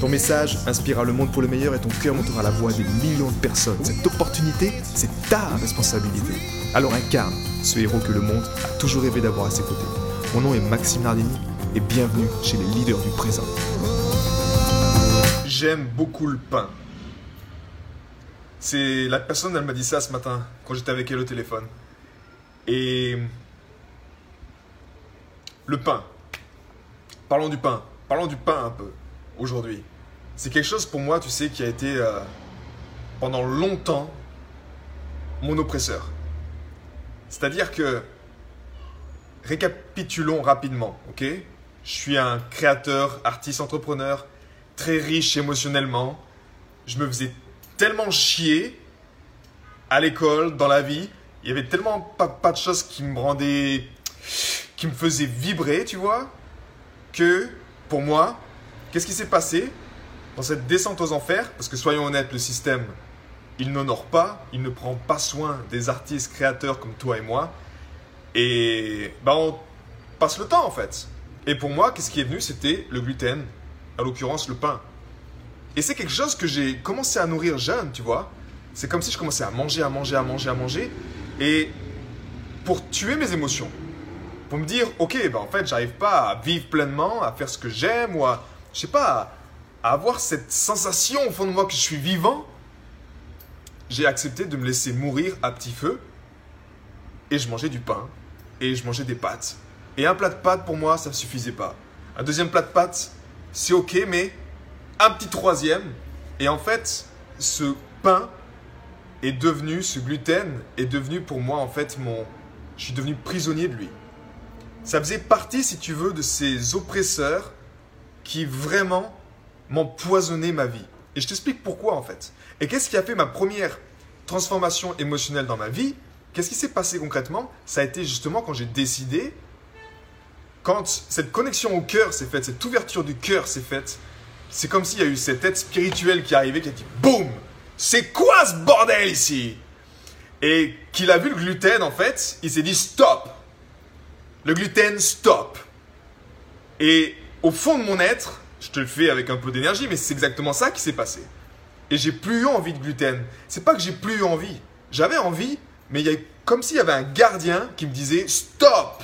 Ton message inspirera le monde pour le meilleur et ton cœur montera la voix des millions de personnes. Cette opportunité, c'est ta responsabilité. Alors incarne ce héros que le monde a toujours rêvé d'avoir à ses côtés. Mon nom est Maxime Nardini et bienvenue chez les leaders du présent. J'aime beaucoup le pain. C'est la personne, elle m'a dit ça ce matin quand j'étais avec elle au téléphone. Et le pain. Parlons du pain. Parlons du pain un peu aujourd'hui. C'est quelque chose pour moi, tu sais, qui a été euh, pendant longtemps mon oppresseur. C'est-à-dire que, récapitulons rapidement, ok? Je suis un créateur, artiste, entrepreneur, très riche émotionnellement. Je me faisais tellement chier à l'école, dans la vie. Il y avait tellement pas, pas de choses qui me rendaient, qui me faisaient vibrer, tu vois, que pour moi, Qu'est-ce qui s'est passé? Dans cette descente aux enfers Parce que soyons honnêtes, le système, il n'honore pas, il ne prend pas soin des artistes créateurs comme toi et moi. Et bah on passe le temps en fait. Et pour moi, qu'est-ce qui est venu? C'était le gluten, à l'occurrence le pain. Et c'est quelque chose que j'ai commencé à nourrir jeune, tu vois. C'est comme si je commençais à manger, à manger, à manger, à manger. Et pour tuer mes émotions, pour me dire, ok, bah en fait, j'arrive pas à vivre pleinement, à faire ce que j'aime ou à, je sais pas, avoir cette sensation au fond de moi que je suis vivant, j'ai accepté de me laisser mourir à petit feu et je mangeais du pain et je mangeais des pâtes. Et un plat de pâtes pour moi, ça ne suffisait pas. Un deuxième plat de pâtes, c'est ok, mais un petit troisième. Et en fait, ce pain est devenu, ce gluten est devenu pour moi en fait mon... Je suis devenu prisonnier de lui. Ça faisait partie, si tu veux, de ces oppresseurs qui vraiment m'empoisonnait ma vie. Et je t'explique pourquoi en fait. Et qu'est-ce qui a fait ma première transformation émotionnelle dans ma vie? Qu'est-ce qui s'est passé concrètement? Ça a été justement quand j'ai décidé, quand cette connexion au cœur s'est faite, cette ouverture du cœur s'est faite, c'est comme s'il y a eu cette tête spirituelle qui arrivait, qui a dit Boum! C'est quoi ce bordel ici? Et qu'il a vu le gluten en fait, il s'est dit Stop! Le gluten, stop! Et au fond de mon être, je te le fais avec un peu d'énergie, mais c'est exactement ça qui s'est passé. Et j'ai plus eu envie de gluten. C'est pas que j'ai plus eu envie. J'avais envie, mais il y a comme s'il y avait un gardien qui me disait Stop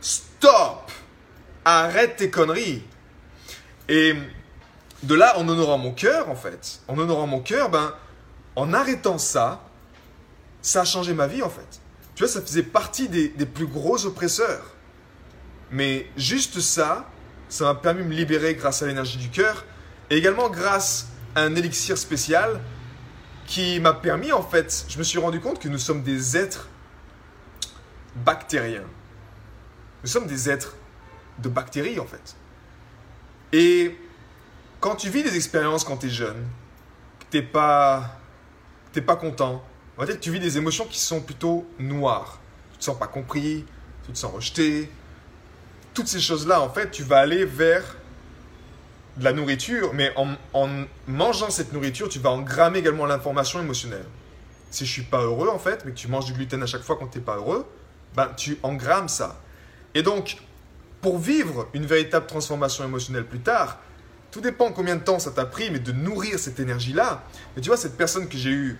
Stop Arrête tes conneries Et de là, en honorant mon cœur, en fait, en honorant mon cœur, ben, en arrêtant ça, ça a changé ma vie, en fait. Tu vois, ça faisait partie des, des plus gros oppresseurs. Mais juste ça, ça m'a permis de me libérer grâce à l'énergie du cœur et également grâce à un élixir spécial qui m'a permis en fait, je me suis rendu compte que nous sommes des êtres bactériens. Nous sommes des êtres de bactéries en fait. Et quand tu vis des expériences quand tu es jeune, que tu n'es pas, pas content, on va dire que tu vis des émotions qui sont plutôt noires. Tu te sens pas compris, tu te sens rejeté, toutes ces choses-là, en fait, tu vas aller vers de la nourriture, mais en, mangeant cette nourriture, tu vas engrammer également l'information émotionnelle. Si je suis pas heureux, en fait, mais que tu manges du gluten à chaque fois quand tu n'es pas heureux, ben, tu engrammes ça. Et donc, pour vivre une véritable transformation émotionnelle plus tard, tout dépend combien de temps ça t'a pris, mais de nourrir cette énergie-là. Mais tu vois, cette personne que j'ai eue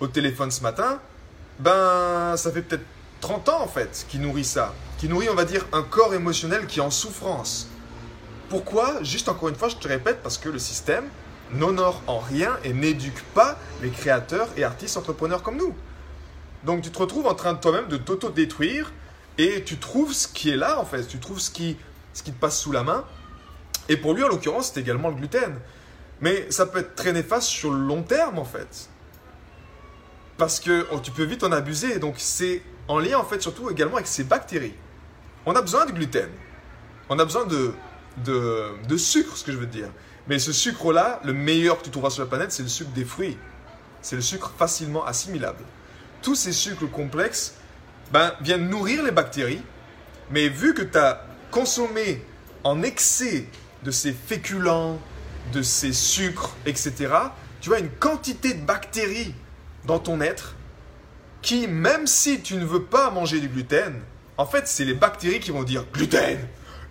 au téléphone ce matin, ben, ça fait peut-être 30 ans en fait qui nourrit ça qui nourrit, on va dire, un corps émotionnel qui est en souffrance. Pourquoi Juste encore une fois, je te répète, parce que le système n'honore en rien et n'éduque pas les créateurs et artistes entrepreneurs comme nous. Donc tu te retrouves en train de toi-même de t'auto-détruire et tu trouves ce qui est là en fait, tu trouves ce qui, ce qui te passe sous la main. Et pour lui en l'occurrence, c'est également le gluten. Mais ça peut être très néfaste sur le long terme en fait. Parce que tu peux vite en abuser. Donc c'est en lien en fait surtout également avec ces bactéries. On a besoin du gluten. On a besoin de, de, sucre, ce que je veux dire. Mais ce sucre-là, le meilleur que tu trouveras sur la planète, c'est le sucre des fruits. C'est le sucre facilement assimilable. Tous ces sucres complexes ben, viennent nourrir les bactéries, mais vu que tu as consommé en excès de ces féculents, de ces sucres, etc., tu as une quantité de bactéries dans ton être qui, même si tu ne veux pas manger du gluten, en fait, c'est les bactéries qui vont dire gluten,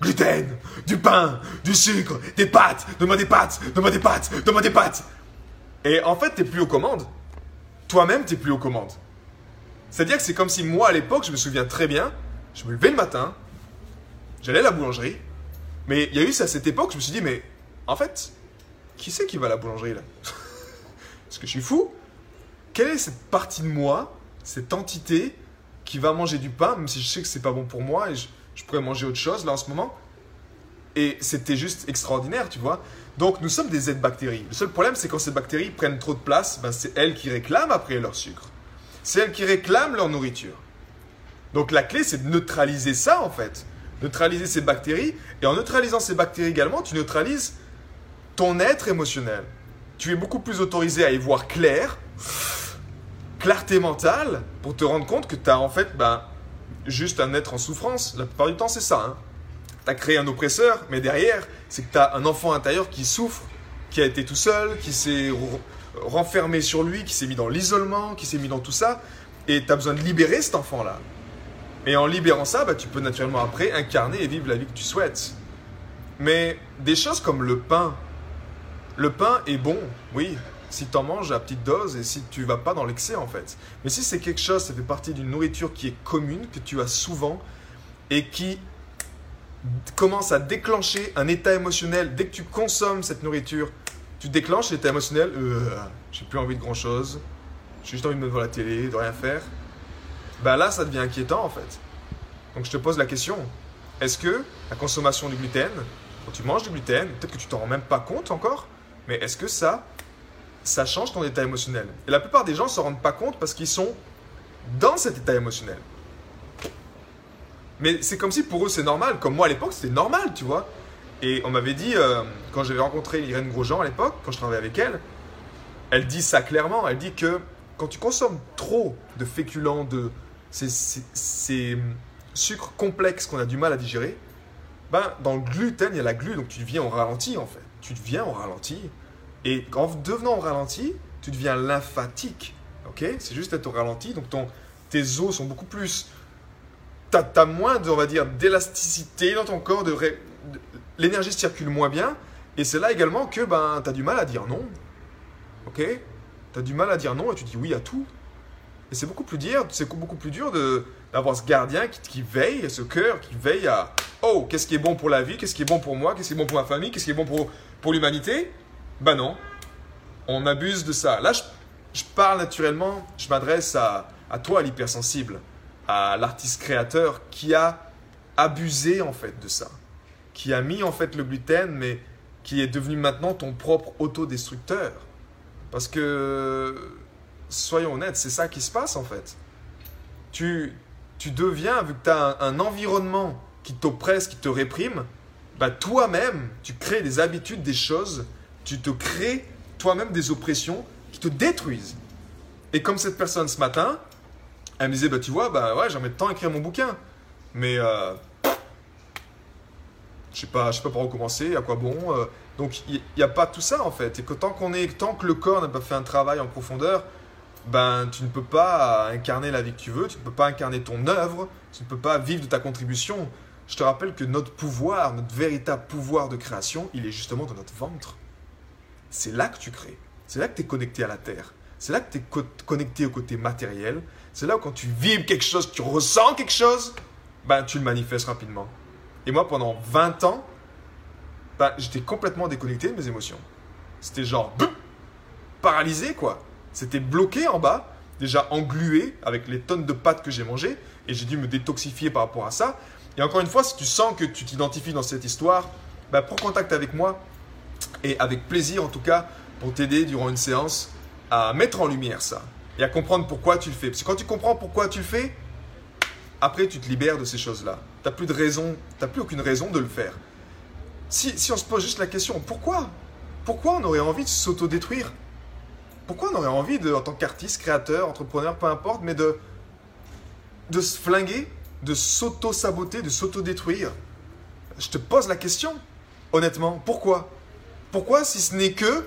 gluten, du pain, du sucre, des pâtes, donne-moi des pâtes, donne-moi des pâtes, donne-moi des pâtes. Et en fait, tu n'es plus aux commandes. Toi-même, tu n'es plus aux commandes. C'est-à-dire que c'est comme si moi, à l'époque, je me souviens très bien, je me levais le matin, j'allais à la boulangerie, mais il y a eu ça à cette époque, je me suis dit, mais en fait, qui c'est qui va à la boulangerie là? Est-ce que je suis fou Quelle est cette partie de moi, cette entité qui va manger du pain, même si je sais que c'est pas bon pour moi et je, pourrais manger autre chose là en ce moment? Et c'était juste extraordinaire, tu vois. Donc nous sommes des Z-bactéries. Le seul problème, c'est quand ces bactéries prennent trop de place, ben, c'est elles qui réclament après leur sucre. C'est elles qui réclament leur nourriture. Donc la clé, c'est de neutraliser ça en fait. Neutraliser ces bactéries. Et en neutralisant ces bactéries également, tu neutralises ton être émotionnel. Tu es beaucoup plus autorisé à y voir clair, clarté mentale, pour te rendre compte que tu as en fait ben, juste un être en souffrance. La plupart du temps, c'est ça. Hein. Tu as créé un oppresseur, mais derrière, c'est que tu as un enfant intérieur qui souffre, qui a été tout seul, qui s'est renfermé sur lui, qui s'est mis dans l'isolement, qui s'est mis dans tout ça. Et tu as besoin de libérer cet enfant-là. Et en libérant ça, bah, tu peux naturellement après incarner et vivre la vie que tu souhaites. Mais des choses comme le pain, le pain est bon, oui, si tu en manges à petite dose et si tu vas pas dans l'excès en fait. Mais si c'est quelque chose, ça fait partie d'une nourriture qui est commune, que tu as souvent et qui commence à déclencher un état émotionnel. Dès que tu consommes cette nourriture, tu déclenches l'état émotionnel. Euh, j'ai plus envie de grand chose. J'ai juste envie de me voir la télé, de rien faire. Ben là, ça devient inquiétant en fait. Donc je te pose la question est-ce que la consommation du gluten, quand tu manges du gluten, peut-être que tu t'en rends même pas compte encore, mais est-ce que ça, ça change ton état émotionnel Et la plupart des gens ne s'en rendent pas compte parce qu'ils sont dans cet état émotionnel. Mais c'est comme si pour eux c'est normal, comme moi à l'époque c'était normal, tu vois. Et on m'avait dit, euh, quand j'avais rencontré Irène Grosjean à l'époque, quand je travaillais avec elle, elle dit ça clairement, elle dit que quand tu consommes trop de féculents, de ces, sucres complexes qu'on a du mal à digérer, ben, dans le gluten, il y a la glu, donc tu deviens en ralenti en fait. Tu deviens en ralenti. Et en devenant en ralenti, tu deviens lymphatique. Ok? C'est juste être au ralenti, donc ton, tes os sont beaucoup plus. Tu as, moins, de, on va dire, d'élasticité dans ton corps, de, l'énergie circule moins bien. Et c'est là également que ben, tu as du mal à dire non. Ok? Tu as du mal à dire non et tu dis oui à tout. Et c'est beaucoup plus dur, c'est beaucoup plus dur d'avoir ce gardien qui, qui, veille, ce cœur qui veille à oh, qu'est-ce qui est bon pour la vie, qu'est-ce qui est bon pour moi, qu'est-ce qui est bon pour ma famille, qu'est-ce qui est bon pour, pour l'humanité Ben non, on abuse de ça. Là, je, parle naturellement, je m'adresse à, à toi, l'hypersensible, à l'artiste créateur qui a abusé en fait de ça, qui a mis en fait le gluten, mais qui est devenu maintenant ton propre autodestructeur. Parce que soyons honnêtes, c'est ça qui se passe en fait. Tu, tu deviens, vu que tu as un, environnement qui t'oppresse, qui te réprime, bah toi-même, tu crées des habitudes, des choses, tu te crées toi-même des oppressions qui te détruisent. Et comme cette personne ce matin, elle me disait, bah tu vois, bah ouais, j'aimerais tant écrire mon bouquin, mais euh, je sais sais pas par où commencer, à quoi bon. Euh. donc il n'y a pas tout ça en fait. Et que tant qu'on est, tant que le corps n'a pas fait un travail en profondeur, ben, tu ne peux pas incarner la vie que tu veux, tu ne peux pas incarner ton œuvre, tu ne peux pas vivre de ta contribution. Je te rappelle que notre pouvoir, notre véritable pouvoir de création, il est justement dans notre ventre. C'est là que tu crées. C'est là que tu es connecté à la terre. C'est là que tu es connecté au côté matériel. C'est là où quand tu vibres quelque chose, tu ressens quelque chose, ben, tu le manifestes rapidement. Et moi, pendant 20 ans, ben, j'étais complètement déconnecté de mes émotions. C'était genre, paralysé quoi. C'était bloqué en bas, déjà englué avec les tonnes de pâtes que j'ai mangées, et j'ai dû me détoxifier par rapport à ça. Et encore une fois, si tu sens que tu t'identifies dans cette histoire, bah, prends contact avec moi, et avec plaisir en tout cas, pour t'aider durant une séance à mettre en lumière ça, et à comprendre pourquoi tu le fais. Parce que quand tu comprends pourquoi tu le fais, après tu te libères de ces choses-là. Tu n'as plus de raison, tu plus aucune raison de le faire. Si, si on se pose juste la question, pourquoi? Pourquoi on aurait envie de s'auto-détruire? Pourquoi on aurait envie, de, en tant qu'artiste, créateur, entrepreneur, peu importe, mais de, de se flinguer, de s'auto-saboter, de s'auto-détruire? Je te pose la question, honnêtement, pourquoi? Pourquoi si ce n'est que,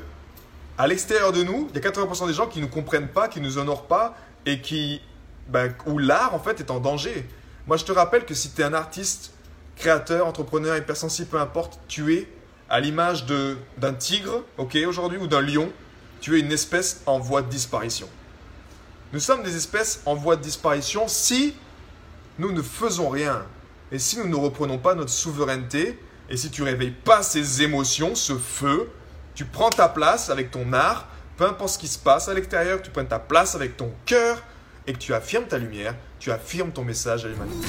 à l'extérieur de nous, il y a 80% des gens qui ne comprennent pas, qui ne nous honorent pas, et qui, ben, où l'art, en fait, est en danger. Moi, je te rappelle que si tu es un artiste, créateur, entrepreneur, hypersensible, peu importe, tu es à l'image d'un tigre, ok, aujourd'hui, ou d'un lion, tu es une espèce en voie de disparition. Nous sommes des espèces en voie de disparition si nous ne faisons rien et si nous ne reprenons pas notre souveraineté et si tu réveilles pas ces émotions, ce feu, tu prends ta place avec ton art, peu importe ce qui se passe à l'extérieur, tu prennes ta place avec ton cœur et que tu affirmes ta lumière, tu affirmes ton message à l'humanité.